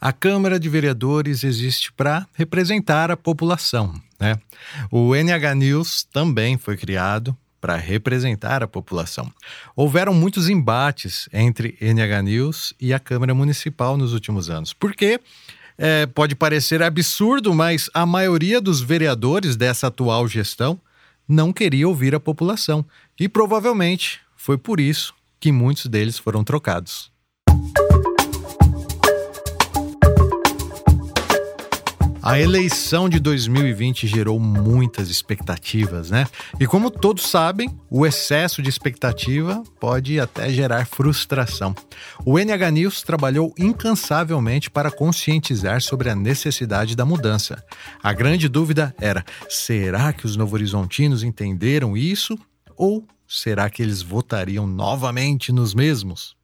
a Câmara de Vereadores existe para representar a população. Né? O NH News também foi criado para representar a população. Houveram muitos embates entre NH News e a Câmara Municipal nos últimos anos. Porque é, pode parecer absurdo, mas a maioria dos vereadores dessa atual gestão não queria ouvir a população. E provavelmente foi por isso que muitos deles foram trocados. A eleição de 2020 gerou muitas expectativas, né? E como todos sabem, o excesso de expectativa pode até gerar frustração. O NH News trabalhou incansavelmente para conscientizar sobre a necessidade da mudança. A grande dúvida era: será que os novo-horizontinos entenderam isso? Ou será que eles votariam novamente nos mesmos?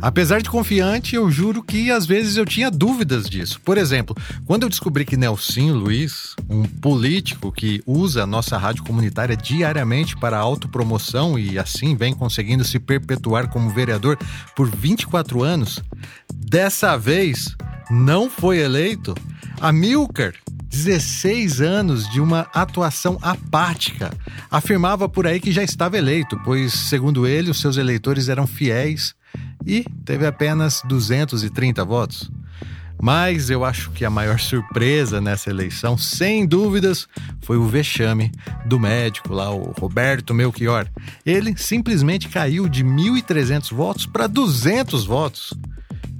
Apesar de confiante, eu juro que às vezes eu tinha dúvidas disso. Por exemplo, quando eu descobri que Nelsinho Luiz, um político que usa a nossa rádio comunitária diariamente para autopromoção e assim vem conseguindo se perpetuar como vereador por 24 anos, dessa vez não foi eleito, a Milker 16 anos de uma atuação apática. Afirmava por aí que já estava eleito, pois, segundo ele, os seus eleitores eram fiéis e teve apenas 230 votos. Mas eu acho que a maior surpresa nessa eleição, sem dúvidas, foi o vexame do médico lá, o Roberto Melchior. Ele simplesmente caiu de 1.300 votos para 200 votos.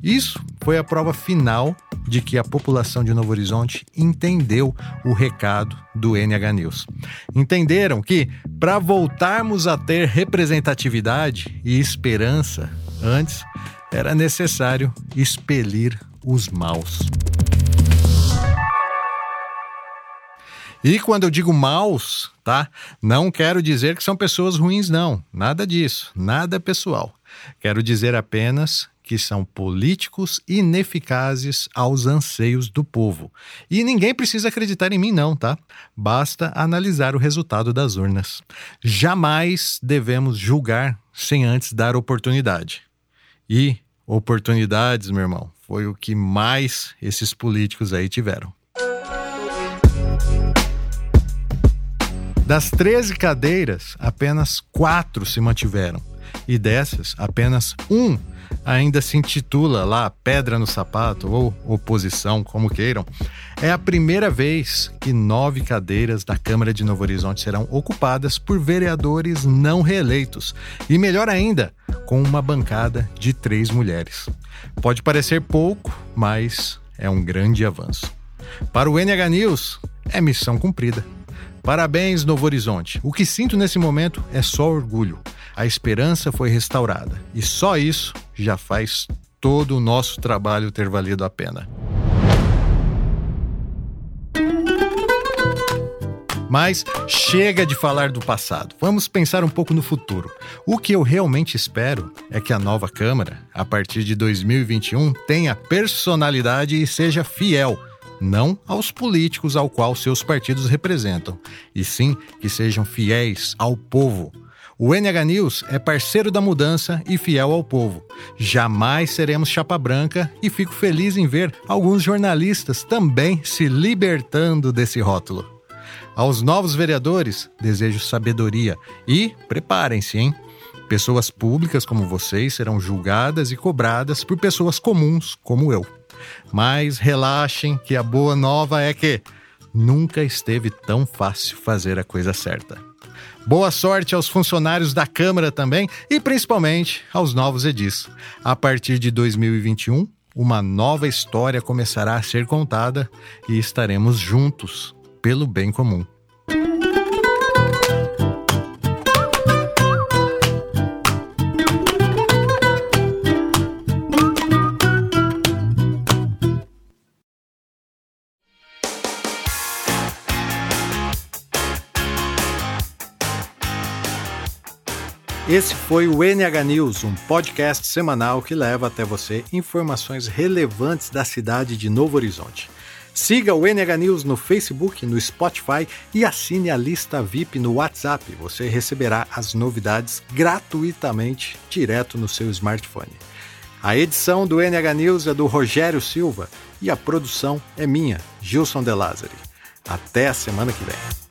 Isso foi a prova final de que a população de Novo Horizonte entendeu o recado do NH News. Entenderam que, para voltarmos a ter representatividade e esperança Antes, era necessário expelir os maus. E quando eu digo maus, tá? Não quero dizer que são pessoas ruins, não. Nada disso. Nada pessoal. Quero dizer apenas que são políticos ineficazes aos anseios do povo. E ninguém precisa acreditar em mim, não, tá? Basta analisar o resultado das urnas. Jamais devemos julgar sem antes dar oportunidade. E oportunidades, meu irmão, foi o que mais esses políticos aí tiveram. Das 13 cadeiras, apenas quatro se mantiveram. E dessas, apenas um ainda se intitula lá Pedra no Sapato ou Oposição, como queiram. É a primeira vez que nove cadeiras da Câmara de Novo Horizonte serão ocupadas por vereadores não reeleitos. E melhor ainda, com uma bancada de três mulheres. Pode parecer pouco, mas é um grande avanço. Para o NH News, é missão cumprida. Parabéns, Novo Horizonte. O que sinto nesse momento é só orgulho. A esperança foi restaurada e só isso já faz todo o nosso trabalho ter valido a pena. Mas chega de falar do passado. Vamos pensar um pouco no futuro. O que eu realmente espero é que a nova Câmara, a partir de 2021, tenha personalidade e seja fiel não aos políticos ao qual seus partidos representam, e sim que sejam fiéis ao povo. O NH News é parceiro da mudança e fiel ao povo. Jamais seremos chapa branca e fico feliz em ver alguns jornalistas também se libertando desse rótulo. Aos novos vereadores, desejo sabedoria e preparem-se, hein? Pessoas públicas como vocês serão julgadas e cobradas por pessoas comuns como eu. Mas relaxem que a boa nova é que nunca esteve tão fácil fazer a coisa certa. Boa sorte aos funcionários da Câmara também e principalmente aos novos edis. A partir de 2021, uma nova história começará a ser contada e estaremos juntos pelo bem comum. Esse foi o NH News, um podcast semanal que leva até você informações relevantes da cidade de Novo Horizonte. Siga o NH News no Facebook, no Spotify e assine a lista VIP no WhatsApp. Você receberá as novidades gratuitamente direto no seu smartphone. A edição do NH News é do Rogério Silva e a produção é minha, Gilson De Lázari. Até a semana que vem.